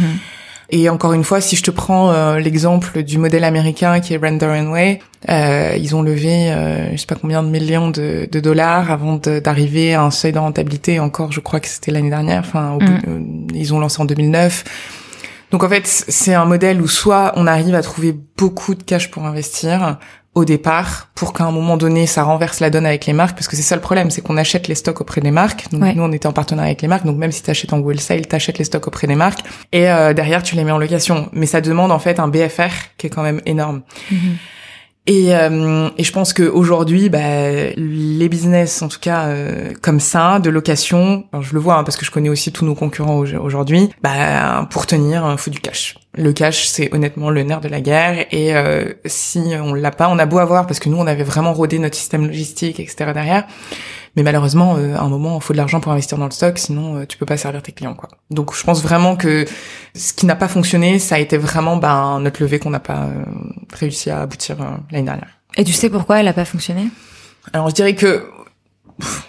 Et encore une fois, si je te prends l'exemple du modèle américain qui est Render and Way, ils ont levé, je sais pas combien de millions de, de dollars avant d'arriver à un seuil de rentabilité. Encore, je crois que c'était l'année dernière. Enfin, au mm. ils ont lancé en 2009 donc en fait, c'est un modèle où soit on arrive à trouver beaucoup de cash pour investir au départ, pour qu'à un moment donné, ça renverse la donne avec les marques, parce que c'est ça le problème, c'est qu'on achète les stocks auprès des marques. Donc nous, on était en partenariat avec les marques, donc même si tu achètes en wholesale, tu achètes les stocks auprès des marques, et euh, derrière, tu les mets en location. Mais ça demande en fait un BFR qui est quand même énorme. Mm-hmm. Et, euh, et, je pense qu'aujourd'hui, bah, les business, en tout cas euh, comme ça, de location, je le vois hein, parce que je connais aussi tous nos concurrents aujourd'hui, bah, pour tenir, il faut du cash. Le cash, c'est honnêtement le nerf de la guerre. Et euh, si on l'a pas, on a beau avoir, parce que nous, on avait vraiment rodé notre système logistique, etc. derrière. Mais malheureusement, à un moment, il faut de l'argent pour investir dans le stock, sinon tu peux pas servir tes clients, quoi. Donc je pense vraiment que ce qui n'a pas fonctionné, ça a été vraiment ben, notre levée qu'on n'a pas réussi à aboutir l'année dernière. Et tu sais pourquoi elle a pas fonctionné? Alors je dirais que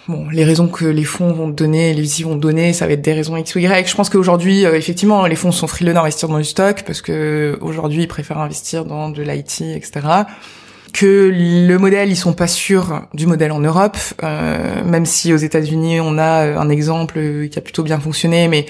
bon, les raisons que les fonds vont donner, les VC vont donner, ça va être des raisons X ou Y. Je pense qu'aujourd'hui, euh, effectivement, les fonds sont frileux d'investir dans du stock parce que aujourd'hui, ils préfèrent investir dans de l'IT, etc. Que le modèle, ils sont pas sûrs du modèle en Europe, euh, même si aux États-Unis, on a un exemple qui a plutôt bien fonctionné, mais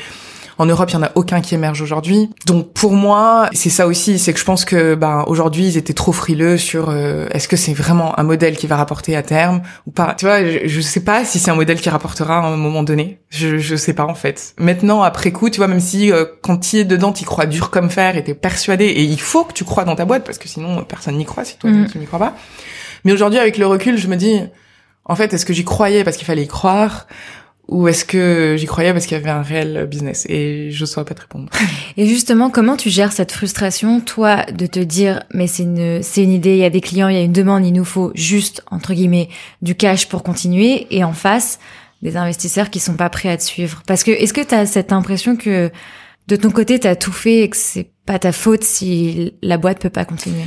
en Europe, il y en a aucun qui émerge aujourd'hui. Donc pour moi, c'est ça aussi, c'est que je pense que ben aujourd'hui, ils étaient trop frileux sur euh, est-ce que c'est vraiment un modèle qui va rapporter à terme ou pas. Tu vois, je, je sais pas si c'est un modèle qui rapportera à un moment donné. Je je sais pas en fait. Maintenant après coup, tu vois même si euh, quand tu es dedans, tu crois dur comme fer et t'es persuadé et il faut que tu crois dans ta boîte parce que sinon personne n'y croit si toi mm. tu n'y crois pas. Mais aujourd'hui avec le recul, je me dis en fait, est-ce que j'y croyais parce qu'il fallait y croire? Ou est-ce que j'y croyais parce qu'il y avait un réel business et je saurais pas te répondre. Et justement, comment tu gères cette frustration, toi, de te dire mais c'est une c'est une idée, il y a des clients, il y a une demande, il nous faut juste entre guillemets du cash pour continuer et en face des investisseurs qui sont pas prêts à te suivre. Parce que est-ce que tu as cette impression que de ton côté tu as tout fait et que c'est pas ta faute si la boîte peut pas continuer?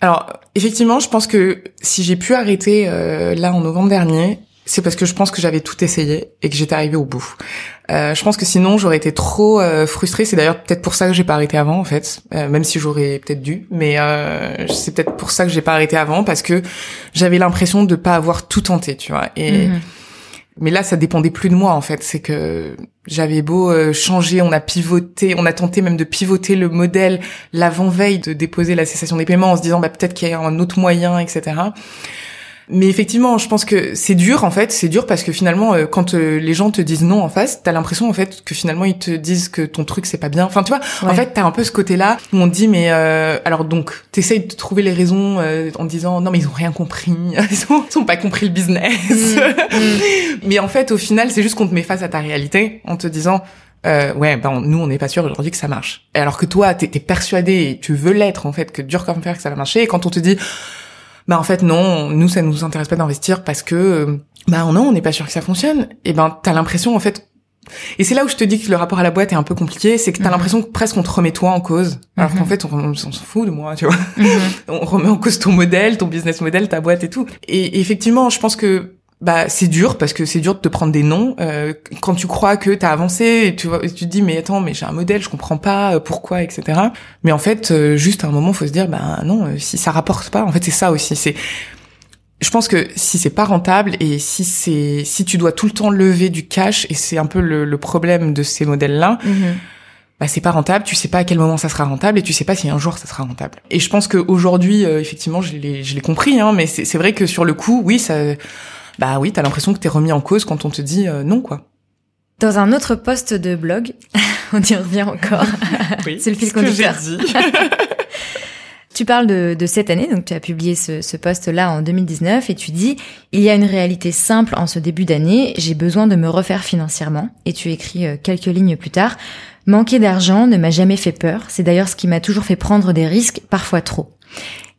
Alors, effectivement, je pense que si j'ai pu arrêter euh, là en novembre dernier, c'est parce que je pense que j'avais tout essayé et que j'étais arrivée au bout. Euh, je pense que sinon j'aurais été trop euh, frustrée. C'est d'ailleurs peut-être pour ça que j'ai pas arrêté avant en fait, euh, même si j'aurais peut-être dû. Mais euh, c'est peut-être pour ça que j'ai pas arrêté avant parce que j'avais l'impression de pas avoir tout tenté, tu vois. Et mhm. mais là ça dépendait plus de moi en fait. C'est que j'avais beau euh, changer, on a pivoté, on a tenté même de pivoter le modèle l'avant veille de déposer la cessation des paiements en se disant bah peut-être qu'il y a un autre moyen, etc. Mais effectivement, je pense que c'est dur en fait, c'est dur parce que finalement, euh, quand euh, les gens te disent non en face, t'as l'impression en fait que finalement ils te disent que ton truc c'est pas bien. Enfin, tu vois, en fait, t'as un peu ce côté-là où on te dit mais euh, alors donc t'essayes de trouver les raisons en disant non mais ils ont rien compris, ils ont, ils ont pas compris le business. Mm, mm. mais en fait, au final, c'est juste qu'on te met face à ta réalité en te disant euh, ouais, ben nous on n'est pas sûr aujourd'hui que ça marche. Alors que toi, t'es es persuadé et tu veux l'être en fait que dur comme fer que ça va marcher. Et quand on te dit bah en fait non, nous ça nous intéresse pas d'investir parce que euh, bah non, on n'est pas sûr que ça fonctionne. Et ben t'as l'impression en fait et c'est là où je te dis que le rapport à la boîte est un peu compliqué, c'est que t'as mhm. l'impression que presque on te remet toi en cause, alors qu'en mhm. fait on, s'en fout de moi, tu vois. Mhm. on remet en cause ton modèle, ton business model, ta boîte et tout. Et effectivement, je pense que bah c'est dur parce que c'est dur de te prendre des noms euh, quand tu crois que t'as avancé et tu vois, tu te dis mais attends mais j'ai un modèle je comprends pas euh, pourquoi etc mais en fait euh, juste à un moment faut se dire bah non si ça rapporte pas en fait c'est ça aussi c'est je pense que si c'est pas rentable et si c'est si tu dois tout le temps lever du cash et c'est un peu le, problème de ces modèles là mm-hmm. bah c'est pas rentable, tu sais pas à quel moment ça sera rentable et tu sais pas si un jour ça sera rentable. Et je pense qu'aujourd'hui, effectivement, je l'ai, je l'ai compris, hein, mais c'est, c'est vrai que sur le coup, oui, ça, bah oui, t'as l'impression que t'es remis en cause quand on te dit euh, non, quoi. Dans un autre poste de blog, on y revient encore. Oui, c'est le fil conducteur. tu parles de, de, cette année, donc tu as publié ce, ce post-là en 2019 et tu dis il y a une réalité simple en ce début d'année, j'ai besoin de me refaire financièrement. Et tu écris euh, quelques lignes plus tard manquer d'argent ne m'a jamais fait peur. C'est d'ailleurs ce qui m'a toujours fait prendre des risques, parfois trop.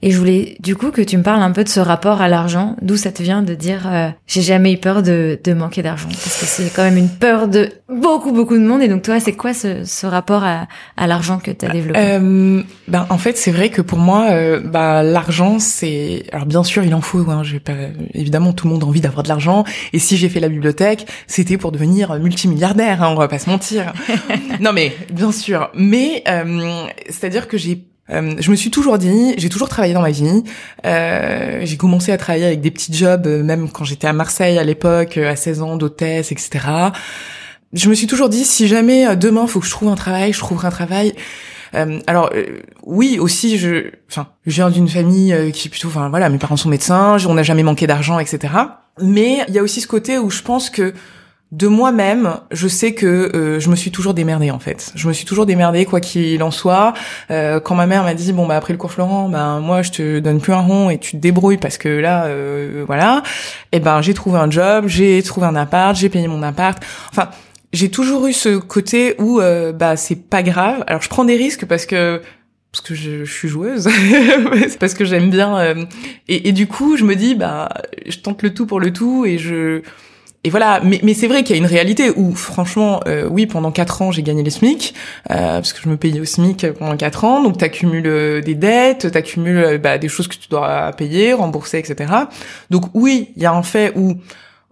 Et je voulais du coup que tu me parles un peu de ce rapport à l'argent, d'où ça te vient de dire euh, j'ai jamais eu peur de, de manquer d'argent, parce que c'est quand même une peur de beaucoup beaucoup de monde. Et donc toi, c'est quoi ce, ce rapport à, à l'argent que tu as développé? Euh, Ben en fait, c'est vrai que pour moi, euh, bah, l'argent, c'est alors bien sûr il en faut. Hein, pas évidemment tout le monde a envie d'avoir de l'argent. Et si j'ai fait la bibliothèque, c'était pour devenir multimilliardaire. Hein, on va pas se mentir. non mais bien sûr. Mais euh, c'est-à-dire que j'ai euh, je me suis toujours dit, j'ai toujours travaillé dans ma vie. Euh, j'ai commencé à travailler avec des petits jobs, euh, même quand j'étais à Marseille à l'époque, à 16 ans, d'hôtesse, etc. Je me suis toujours dit, si jamais demain faut que je trouve un travail, je trouverai un travail. alors oui, aussi, je, enfin, je viens d'une famille qui plutôt, enfin voilà, mes parents sont médecins, on n'a jamais manqué d'argent, etc. Mais il y a aussi ce côté où je pense que de moi-même, je sais que euh, je me suis toujours démerdée en fait. Je me suis toujours démerdée quoi qu'il en soit. Euh, quand ma mère m'a dit bon bah après le cours Florent, ben moi je te donne plus un rond et tu te débrouilles parce que là euh, voilà. Et eh ben j'ai trouvé un job, j'ai trouvé un appart, j'ai payé mon appart. Enfin j'ai toujours eu ce côté où bah c'est pas grave. Alors je prends des risques parce que parce que je, suis joueuse, parce que j'aime bien. et, et du coup je me dis bah je tente le tout pour le tout et je et voilà, mais, c'est vrai qu'il y a une réalité où, franchement, euh, oui, pendant quatre ans, j'ai gagné les SMIC, euh, parce que je me payais au SMIC pendant quatre ans, donc t'accumules euh, des dettes, t'accumules euh, bah, des choses que tu dois payer, rembourser, etc. Donc oui, il y a un fait où,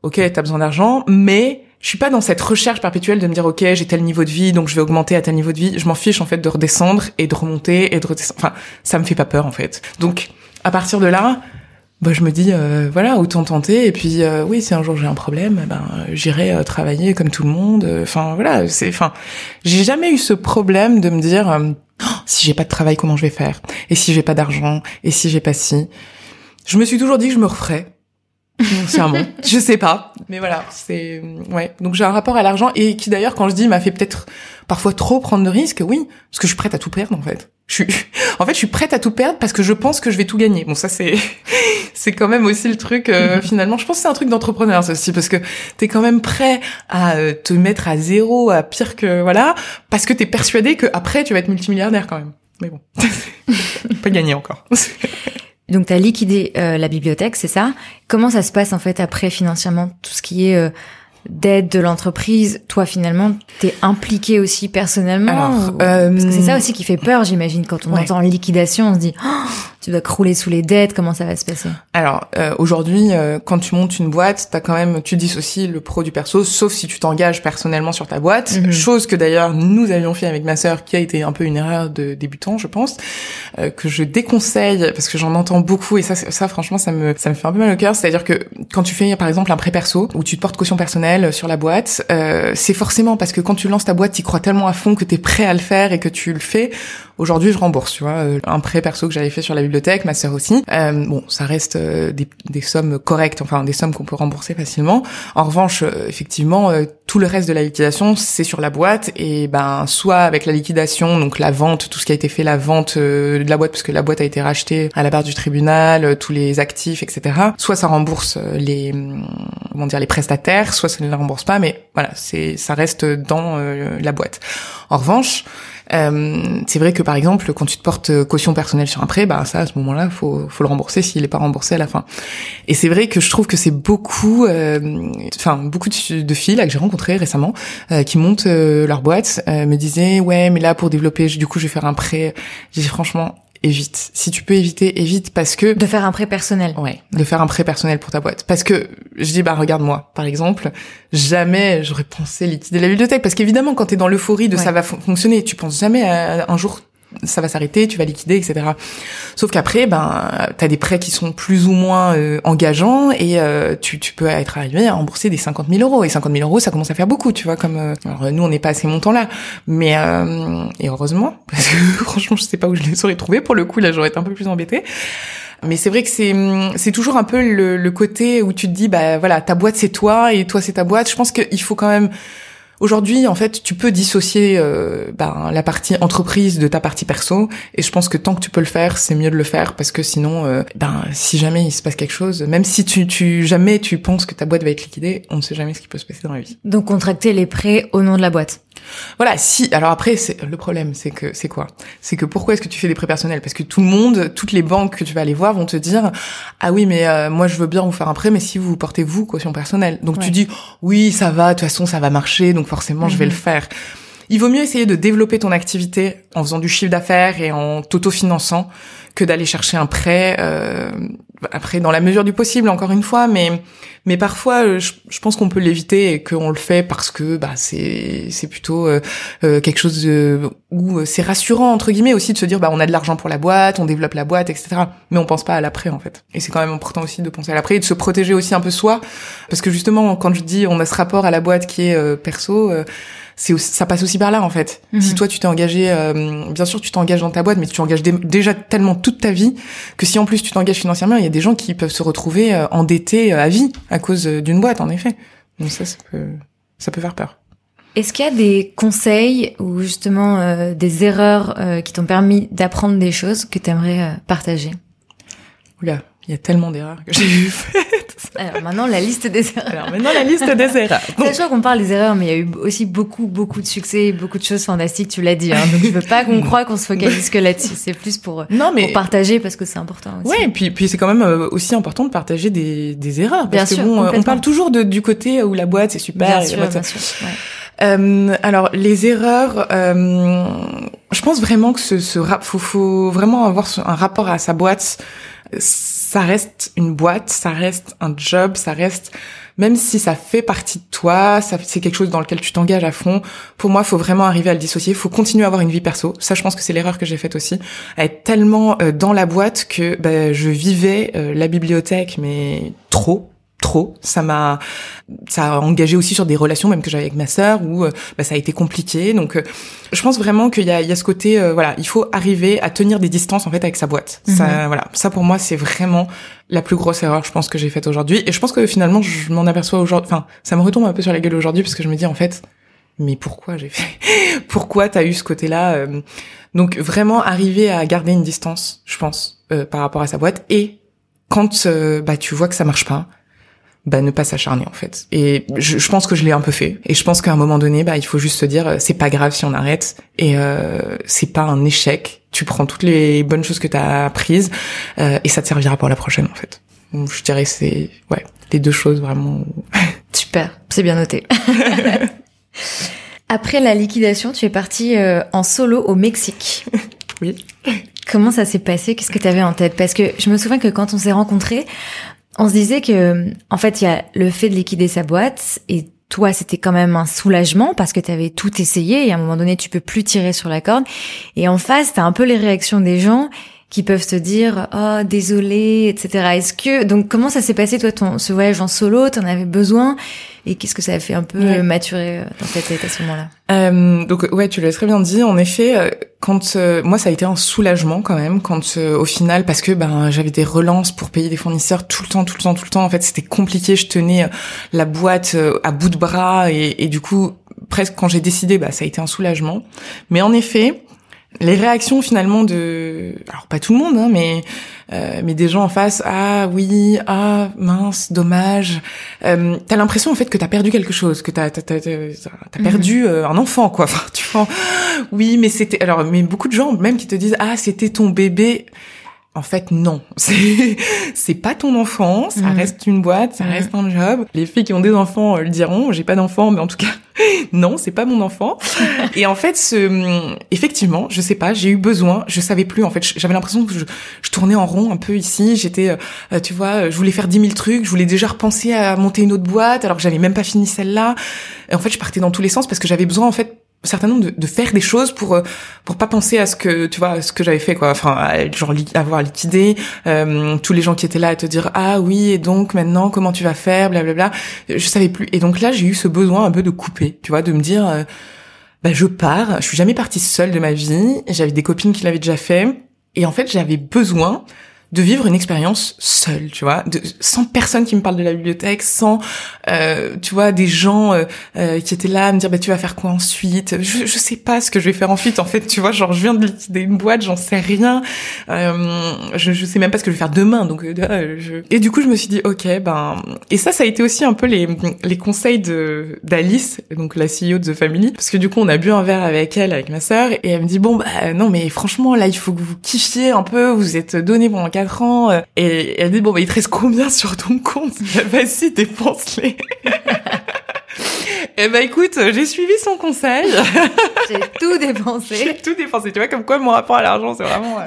ok, t'as besoin d'argent, mais je suis pas dans cette recherche perpétuelle de me dire, ok, j'ai tel niveau de vie, donc je vais augmenter à tel niveau de vie. Je m'en fiche, en fait, de redescendre et de remonter et de redescendre. Enfin, ça me fait pas peur, en fait. Donc, à partir de là, bah, je me dis euh, voilà autant tenter. Et puis euh, oui si un jour j'ai un problème eh ben j'irai euh, travailler comme tout le monde. Enfin voilà c'est enfin j'ai jamais eu ce problème de me dire oh, si j'ai pas de travail comment je vais faire? Et si j'ai pas d'argent? Et si j'ai pas si je me suis toujours dit que je me referais Sincèrement, je sais pas, mais voilà, c'est ouais. Donc j'ai un rapport à l'argent et qui d'ailleurs, quand je dis, m'a fait peut-être parfois trop prendre de risques. Oui, parce que je suis prête à tout perdre en fait. Je suis, en fait, je suis prête à tout perdre parce que je pense que je vais tout gagner. Bon, ça c'est, c'est quand même aussi le truc. Euh, finalement, je pense que c'est un truc d'entrepreneur ça aussi parce que t'es quand même prêt à euh, te mettre à zéro, à pire que voilà, parce que t'es persuadé que après tu vas être multimilliardaire quand même. Mais bon, pas gagné encore. Donc tu as liquidé euh, la bibliothèque, c'est ça? Comment ça se passe en fait après financièrement tout ce qui est euh, d'aide de l'entreprise Toi finalement, t'es impliqué aussi personnellement Alors, euh, Parce que c'est ça aussi qui fait peur, j'imagine, quand on entend liquidation, on se dit oh, tu vas crouler sous les dettes, comment ça va se passer? Alors euh, aujourd'hui, euh, quand tu montes une boîte, t'as quand même, tu dissocies le pro du perso, sauf si tu t'engages personnellement sur ta boîte, mhm. chose que d'ailleurs nous avions fait avec ma sœur, qui a été un peu une erreur de débutant, je pense, euh, que je déconseille parce que j'en entends beaucoup et ça, ça franchement, ça me, ça me fait un peu mal au cœur. C'est-à-dire que quand tu fais par exemple un prêt perso où tu te portes caution personnelle sur la boîte, c'est forcément parce que quand tu lances ta boîte, tu crois tellement à fond que t'es prêt à le faire et que tu le fais. Aujourd'hui, je rembourse, tu vois, un prêt perso que j'avais fait sur la bibliothèque, ma sœur aussi. Euh, bon, ça reste euh, des, des, sommes correctes, enfin des sommes qu'on peut rembourser facilement. En revanche, euh, effectivement, euh, tout le reste de la liquidation, c'est sur la boîte et ben soit avec la liquidation, donc la vente, tout ce qui a été fait, la vente de la boîte parce que la boîte a été rachetée à la barre du tribunal, tous les actifs, etc. Soit ça rembourse les comment dire les prestataires, soit ça ne les rembourse pas, mais voilà, c'est ça reste dans la boîte. En revanche, euh, c'est vrai que par exemple, quand tu te portes caution personnelle sur un prêt, bah ça à ce moment-là, faut faut le rembourser s'il n'est pas remboursé à la fin. Et c'est vrai que je trouve que c'est beaucoup, euh, enfin beaucoup de, de, filles là que j'ai rencontrées récemment euh, qui montent euh, leur boîte me disaient ouais mais là pour développer, du coup je vais faire un prêt. J'ai franchement évite. Si tu peux éviter, évite parce que de faire un prêt personnel. Ouais, de faire un prêt personnel pour ta boîte. Parce que je dis bah regarde moi, par exemple, jamais j'aurais pensé liquider la bibliothèque parce qu'évidemment quand tu es dans l'euphorie de ça va fonctionner, tu penses jamais à un jour ça va s'arrêter, tu vas liquider, etc. Sauf qu'après, ben, t'as des prêts qui sont plus ou moins euh, engageants et euh, tu, tu peux être arrivé à rembourser des 50 000 euros. Et 50 000 euros, ça commence à faire beaucoup, tu vois. Comme euh, alors nous, on n'est pas à ces montants-là, mais et heureusement, parce que franchement, je sais pas où je les aurais trouvés. Pour le coup, là, j'aurais été un peu plus embêtée. Mais c'est vrai que c'est c'est toujours un peu le, le côté où tu te dis bah voilà ta boîte c'est toi et toi c'est ta boîte. Je pense qu'il faut quand même Aujourd'hui, en fait, tu peux dissocier euh, ben, la partie entreprise de ta partie perso, et je pense que tant que tu peux le faire, c'est mieux de le faire parce que sinon, euh, ben si jamais il se passe quelque chose, même si tu, tu jamais tu penses que ta boîte va être liquidée, on ne sait jamais ce qui peut se passer dans la vie. Donc contracter les prêts au nom de la boîte. Voilà, si. Alors après, c'est le problème, c'est que c'est quoi? C'est que pourquoi est-ce que tu fais des prêts personnels? Parce que tout le monde, toutes les banques que tu vas aller voir vont te dire ah oui, mais euh, moi je veux bien vous faire un prêt, mais si vous portez vous caution personnelle. Donc tu dis oui, ça va, de toute façon ça va marcher, donc forcément je vais le mhm. faire. Il vaut mieux essayer de développer ton activité en faisant du chiffre d'affaires et en t'autofinançant que d'aller chercher un prêt. Euh, après, dans la mesure du possible, encore une fois, mais mais parfois, euh, je, pense qu'on peut l'éviter et qu'on le fait parce que bah c'est c'est plutôt euh, euh, quelque chose de, où c'est rassurant entre guillemets aussi de se dire bah on a de l'argent pour la boîte, on développe la boîte, etc. Mais on pense pas à l'après en fait. Et c'est quand même important aussi de penser à l'après et de se protéger aussi un peu soi, parce que justement quand je dis on a ce rapport à la boîte qui est perso c'est ça passe aussi par là en fait. Mhm. Si toi tu t'es engagé, euh, bien sûr tu t'engages dans ta boîte, mais tu engages déjà tellement toute ta vie que si en plus tu t'engages financièrement, il y a des gens qui peuvent se retrouver euh, endettés euh, à vie à cause d'une boîte en effet. Donc ça, ça peut, ça peut faire peur. Est-ce qu'il y a des conseils ou justement des erreurs qui t'ont permis d'apprendre des choses que tu aimerais partager? Oula, il y a tellement d'erreurs que j'ai faites. Alors maintenant, la liste des erreurs. Alors maintenant, la liste des erreurs. C'est sûr qu'on parle des erreurs, mais il y a eu aussi beaucoup, beaucoup de succès, beaucoup de choses fantastiques, tu l'as dit. Hein, donc je veux pas qu'on croie qu'on se focalise que là-dessus. C'est plus pour, non, mais... pour partager parce que c'est important aussi. Ouais, et puis, puis c'est quand même euh, aussi important de partager des, des erreurs. Parce que bon, on parle toujours de, du côté où la boîte, c'est super. Bien sûr, bien sûr. Ouais. Euh, alors les erreurs, euh, je pense vraiment que ce, ce faut, faut vraiment avoir un rapport à sa boîte. Ça reste une boîte, ça reste un job, ça reste même si ça fait partie de toi, ça c'est quelque chose dans lequel tu t'engages à fond. Pour moi, faut vraiment arriver à le dissocier. Faut continuer à avoir une vie perso. Ça, je pense que c'est l'erreur que j'ai faite aussi, à être tellement euh, dans la boîte que bah, je vivais euh, la bibliothèque, mais trop trop. Ça m'a, ça a engagé aussi sur des relations même que j'avais avec ma sœur où euh, bah, ça a été compliqué. Donc, euh, je pense vraiment qu'il y a, il y a ce côté, euh, voilà, il faut arriver à tenir des distances en fait avec sa boîte. Ça, mhm. voilà, ça pour moi c'est vraiment la plus grosse erreur, je pense que j'ai faite aujourd'hui. Et je pense que finalement je m'en aperçois aujourd'hui. Enfin, ça me retombe un peu sur la gueule aujourd'hui parce que je me dis en fait, mais pourquoi j'ai fait Pourquoi t'as eu ce côté-là Donc vraiment arriver à garder une distance, je pense, par rapport à sa boîte et quand bah tu vois que ça marche pas, bah ne pas s'acharner en fait. Et je, je, pense que je l'ai un peu fait. Et je pense qu'à un moment donné, bah il faut juste se dire euh, c'est pas grave si on arrête et euh, c'est pas un échec. Tu prends toutes les bonnes choses que tu as apprises euh, et ça te servira pour la prochaine en fait. Donc, je dirais c'est ouais les deux choses vraiment. Super, c'est bien noté. Après la liquidation, tu es parti euh, en solo au Mexique. oui. Comment ça s'est passé? Qu'est-ce que tu avais en tête? Parce que je me souviens que quand on s'est rencontrés, on se disait que, en fait, il y a le fait de liquider sa boîte et toi, c'était quand même un soulagement parce que tu avais tout essayé et à un moment donné, tu peux plus tirer sur la corde. Et en face, t'as un peu les réactions des gens qui peuvent se dire oh désolé etc est-ce que donc comment ça s'est passé toi ton ce voyage en solo? T'en avais besoin? Et qu'est-ce que ça a fait un peu maturer euh, dans tête à ce moment-là? Euh, donc ouais tu l'as très bien dit. En effet euh, quand euh, moi ça a été un soulagement quand même quand au final parce que ben j'avais des relances pour payer des fournisseurs tout le temps tout le temps tout le temps. En fait c'était compliqué. Je tenais la boîte à bout de bras. Et, et du coup presque quand j'ai décidé bah ça a été un soulagement. Mais en effet les réactions finalement de alors pas tout le monde hein, mais euh, mais des gens en face ah oui ah mince dommage. Euh, t'as l'impression en fait que t'as perdu quelque chose que t'as t'as t'as, t'as mhm. perdu euh, un enfant quoi. Enfin tu vois. Oui mais c'était alors mais beaucoup de gens même qui te disent ah c'était ton bébé en fait, non. C'est, pas ton enfant, ça mhm. reste une boîte, ça mhm. reste un job. Les filles qui ont des enfants euh, le diront, j'ai pas d'enfant, mais en tout cas, non, c'est pas mon enfant. Et en fait, ce, effectivement, je sais pas, j'ai eu besoin, je savais plus, en fait, j'avais l'impression que je, je, tournais en rond un peu ici, j'étais, euh, tu vois, je voulais faire dix mille trucs, je voulais déjà repenser à monter une autre boîte, alors que j'avais même pas fini celle-là. Et en fait, je partais dans tous les sens parce que j'avais besoin, en fait, certain nombre de, de, faire des choses pour euh, pour pas penser à ce que tu vois ce que j'avais fait quoi. Enfin genre avoir liquidé euh, tous les gens qui étaient là à te dire ah oui et donc maintenant comment tu vas faire blablabla. Je savais plus. Et donc là j'ai eu ce besoin un peu de couper tu vois de me dire euh, bah je pars. Je suis jamais partie seule de ma vie. J'avais des copines qui l'avaient déjà fait. Et en fait j'avais besoin de vivre une expérience seule, tu vois, de, sans personne qui me parle de la bibliothèque, sans, euh, tu vois, des gens euh, euh, qui étaient là à me dire, bah tu vas faire quoi ensuite? Je, je sais pas ce que je vais faire ensuite, en fait, tu vois, genre je viens de liquider une boîte, j'en sais rien, euh, je, je sais même pas ce que je vais faire demain, donc euh, je... et du coup je me suis dit, ok, ben, et ça, ça a été aussi un peu les les conseils de d'Alice, donc la CEO de The Family, parce que du coup on a bu un verre avec elle, avec ma sœur, et elle me dit, bon bah non mais franchement là il faut que vous kiffiez un peu, vous êtes donné pendant quatre euh, et elle dit bon bah il te reste combien sur ton compte? Vas-y dépense-les. Eh ben écoute, j'ai suivi son conseil. j'ai tout dépensé. J'ai tout dépensé. Tu vois comme quoi mon rapport à l'argent, c'est vraiment.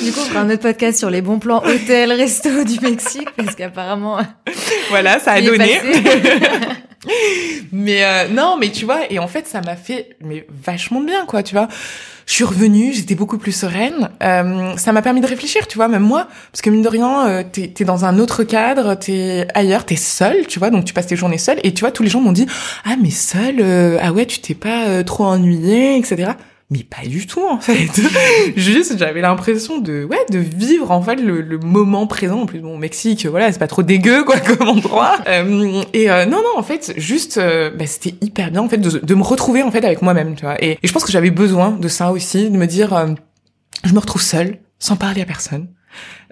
Du coup, on fera un autre podcast sur les bons plans hôtel, resto du Mexique parce qu'apparemment. Voilà, ça a donné. mais euh, non, mais tu vois, et en fait, ça m'a fait mais vachement bien, quoi, tu vois. Je suis revenue, j'étais beaucoup plus sereine. Euh, ça m'a permis de réfléchir, tu vois, même moi, parce que mine de rien, euh, t'es es dans un autre cadre, t'es ailleurs, t'es seule, tu vois, donc tu passes tes journées seule. Et tu vois, tous les gens m'ont dit, ah mais seule, euh, ah ouais, tu t'es pas trop ennuyée, etc mais pas du tout en fait. Juste, j'avais l'impression de ouais de vivre en fait le, le moment présent. En plus, bon, Mexique, voilà, c'est pas trop dégueu quoi comme endroit. Euh, et euh, non non, en fait, juste, euh, bah, c'était hyper bien en fait de, de, me retrouver en fait avec moi-même, tu vois. Et, et, je pense que j'avais besoin de ça aussi, de me dire, je me retrouve seule, sans parler à personne.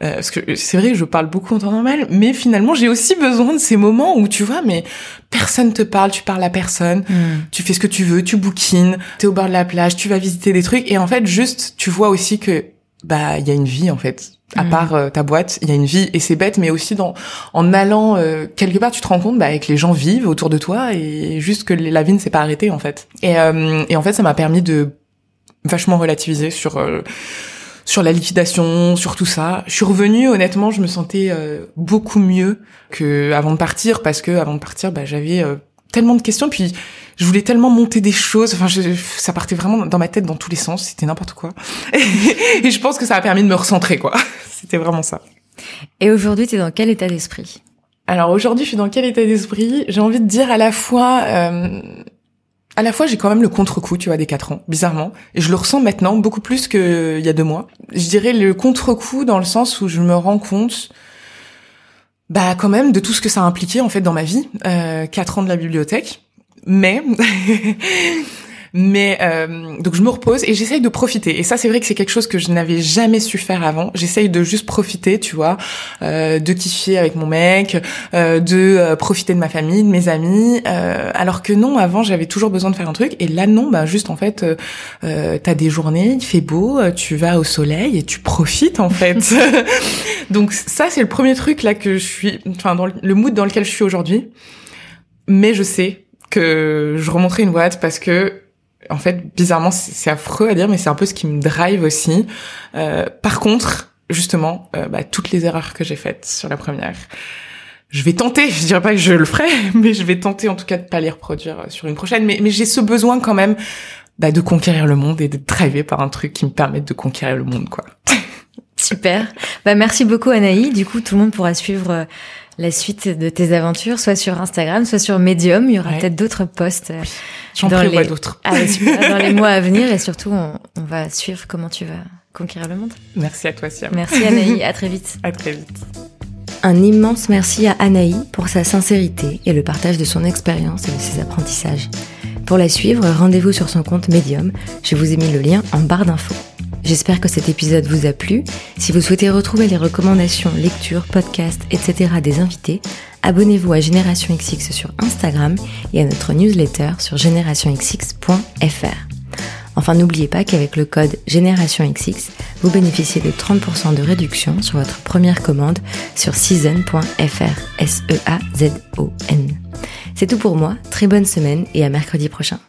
Euh, parce que c'est vrai que je parle beaucoup en temps normal, mais finalement j'ai aussi besoin de ces moments où tu vois, mais personne te parle, tu parles à personne, Hmm. tu fais ce que tu veux, tu bouquines, t'es au bord de la plage, tu vas visiter des trucs, et en fait juste tu vois aussi que bah il y a une vie en fait. À Mm. part euh, ta boîte, il y a une vie et c'est bête, mais aussi dans en allant euh, quelque part, tu te rends compte bah, que les gens vivent autour de toi et juste que la vie ne s'est pas arrêtée en fait. Et, euh, et en fait, ça m'a permis de vachement relativiser sur euh, sur la liquidation, sur tout ça. Je suis revenue, honnêtement, je me sentais euh, beaucoup mieux que avant de partir parce que avant de partir, bah, j'avais euh, tellement de questions puis je voulais tellement monter des choses. Enfin, je, ça partait vraiment dans ma tête dans tous les sens. C'était n'importe quoi. Et je pense que ça a permis de me recentrer, quoi. C'était vraiment ça. Et aujourd'hui, tu es dans quel état d'esprit? Alors aujourd'hui, je suis dans quel état d'esprit? J'ai envie de dire à la fois, euh, à la fois, j'ai quand même le contre-coup, tu vois, des quatre ans, bizarrement, et je le ressens maintenant beaucoup plus qu'il y a deux mois. Je dirais le contre-coup dans le sens où je me rends compte, bah quand même, de tout ce que ça a impliqué en fait dans ma vie, euh, quatre ans de la bibliothèque, mais Mais euh, donc je me repose et j'essaye de profiter. Et ça, c'est vrai que c'est quelque chose que je n'avais jamais su faire avant. J'essaye de juste profiter, tu vois, euh, de kiffer avec mon mec, euh, de euh, profiter de ma famille, de mes amis. euh, alors que non, avant, j'avais toujours besoin de faire un truc. Et là, non, bah juste en fait, euh, t'as des journées, il fait beau, tu vas au soleil et tu profites en fait. donc ça, c'est le premier truc là que je suis, enfin dans le mood dans lequel je suis aujourd'hui. Mais je sais que je remonterai une boîte parce que en fait, bizarrement, c'est affreux à dire, mais c'est un peu ce qui me drive aussi. Euh, par contre, justement, euh, bah, toutes les erreurs que j'ai faites sur la première, je vais tenter. Je dirais pas que je le ferai, mais je vais tenter en tout cas de pas les reproduire sur une prochaine. Mais, mais j'ai ce besoin quand même bah, de conquérir le monde et d'être drivé par un truc qui me permette de conquérir le monde, quoi. Super. Bah merci beaucoup Anaï. Du coup, tout le monde pourra suivre la suite de tes aventures, soit sur Instagram, soit sur Medium. Il y aura Ouais. peut-être d'autres posts. J'en dans prévois les- d'autres. Ah, dans les mois à venir et surtout, on, on va suivre comment tu vas conquérir le monde. Merci à toi, Siam. Merci Anaï. À très vite. À très vite. Un immense merci à Anaï pour sa sincérité et le partage de son expérience et de ses apprentissages. Pour la suivre, rendez-vous sur son compte Medium. Je vous ai mis le lien en barre d'infos. J'espère que cet épisode vous a plu. Si vous souhaitez retrouver les recommandations, lectures, podcasts, etc. des invités, abonnez-vous à Génération XX sur Instagram et à notre newsletter sur générationxx.fr. Enfin, n'oubliez pas qu'avec le code Génération XX, vous bénéficiez de 30% de réduction sur votre première commande sur season.fr. S-E-A-Z-O-N. C'est tout pour moi. Très bonne semaine et à mercredi prochain.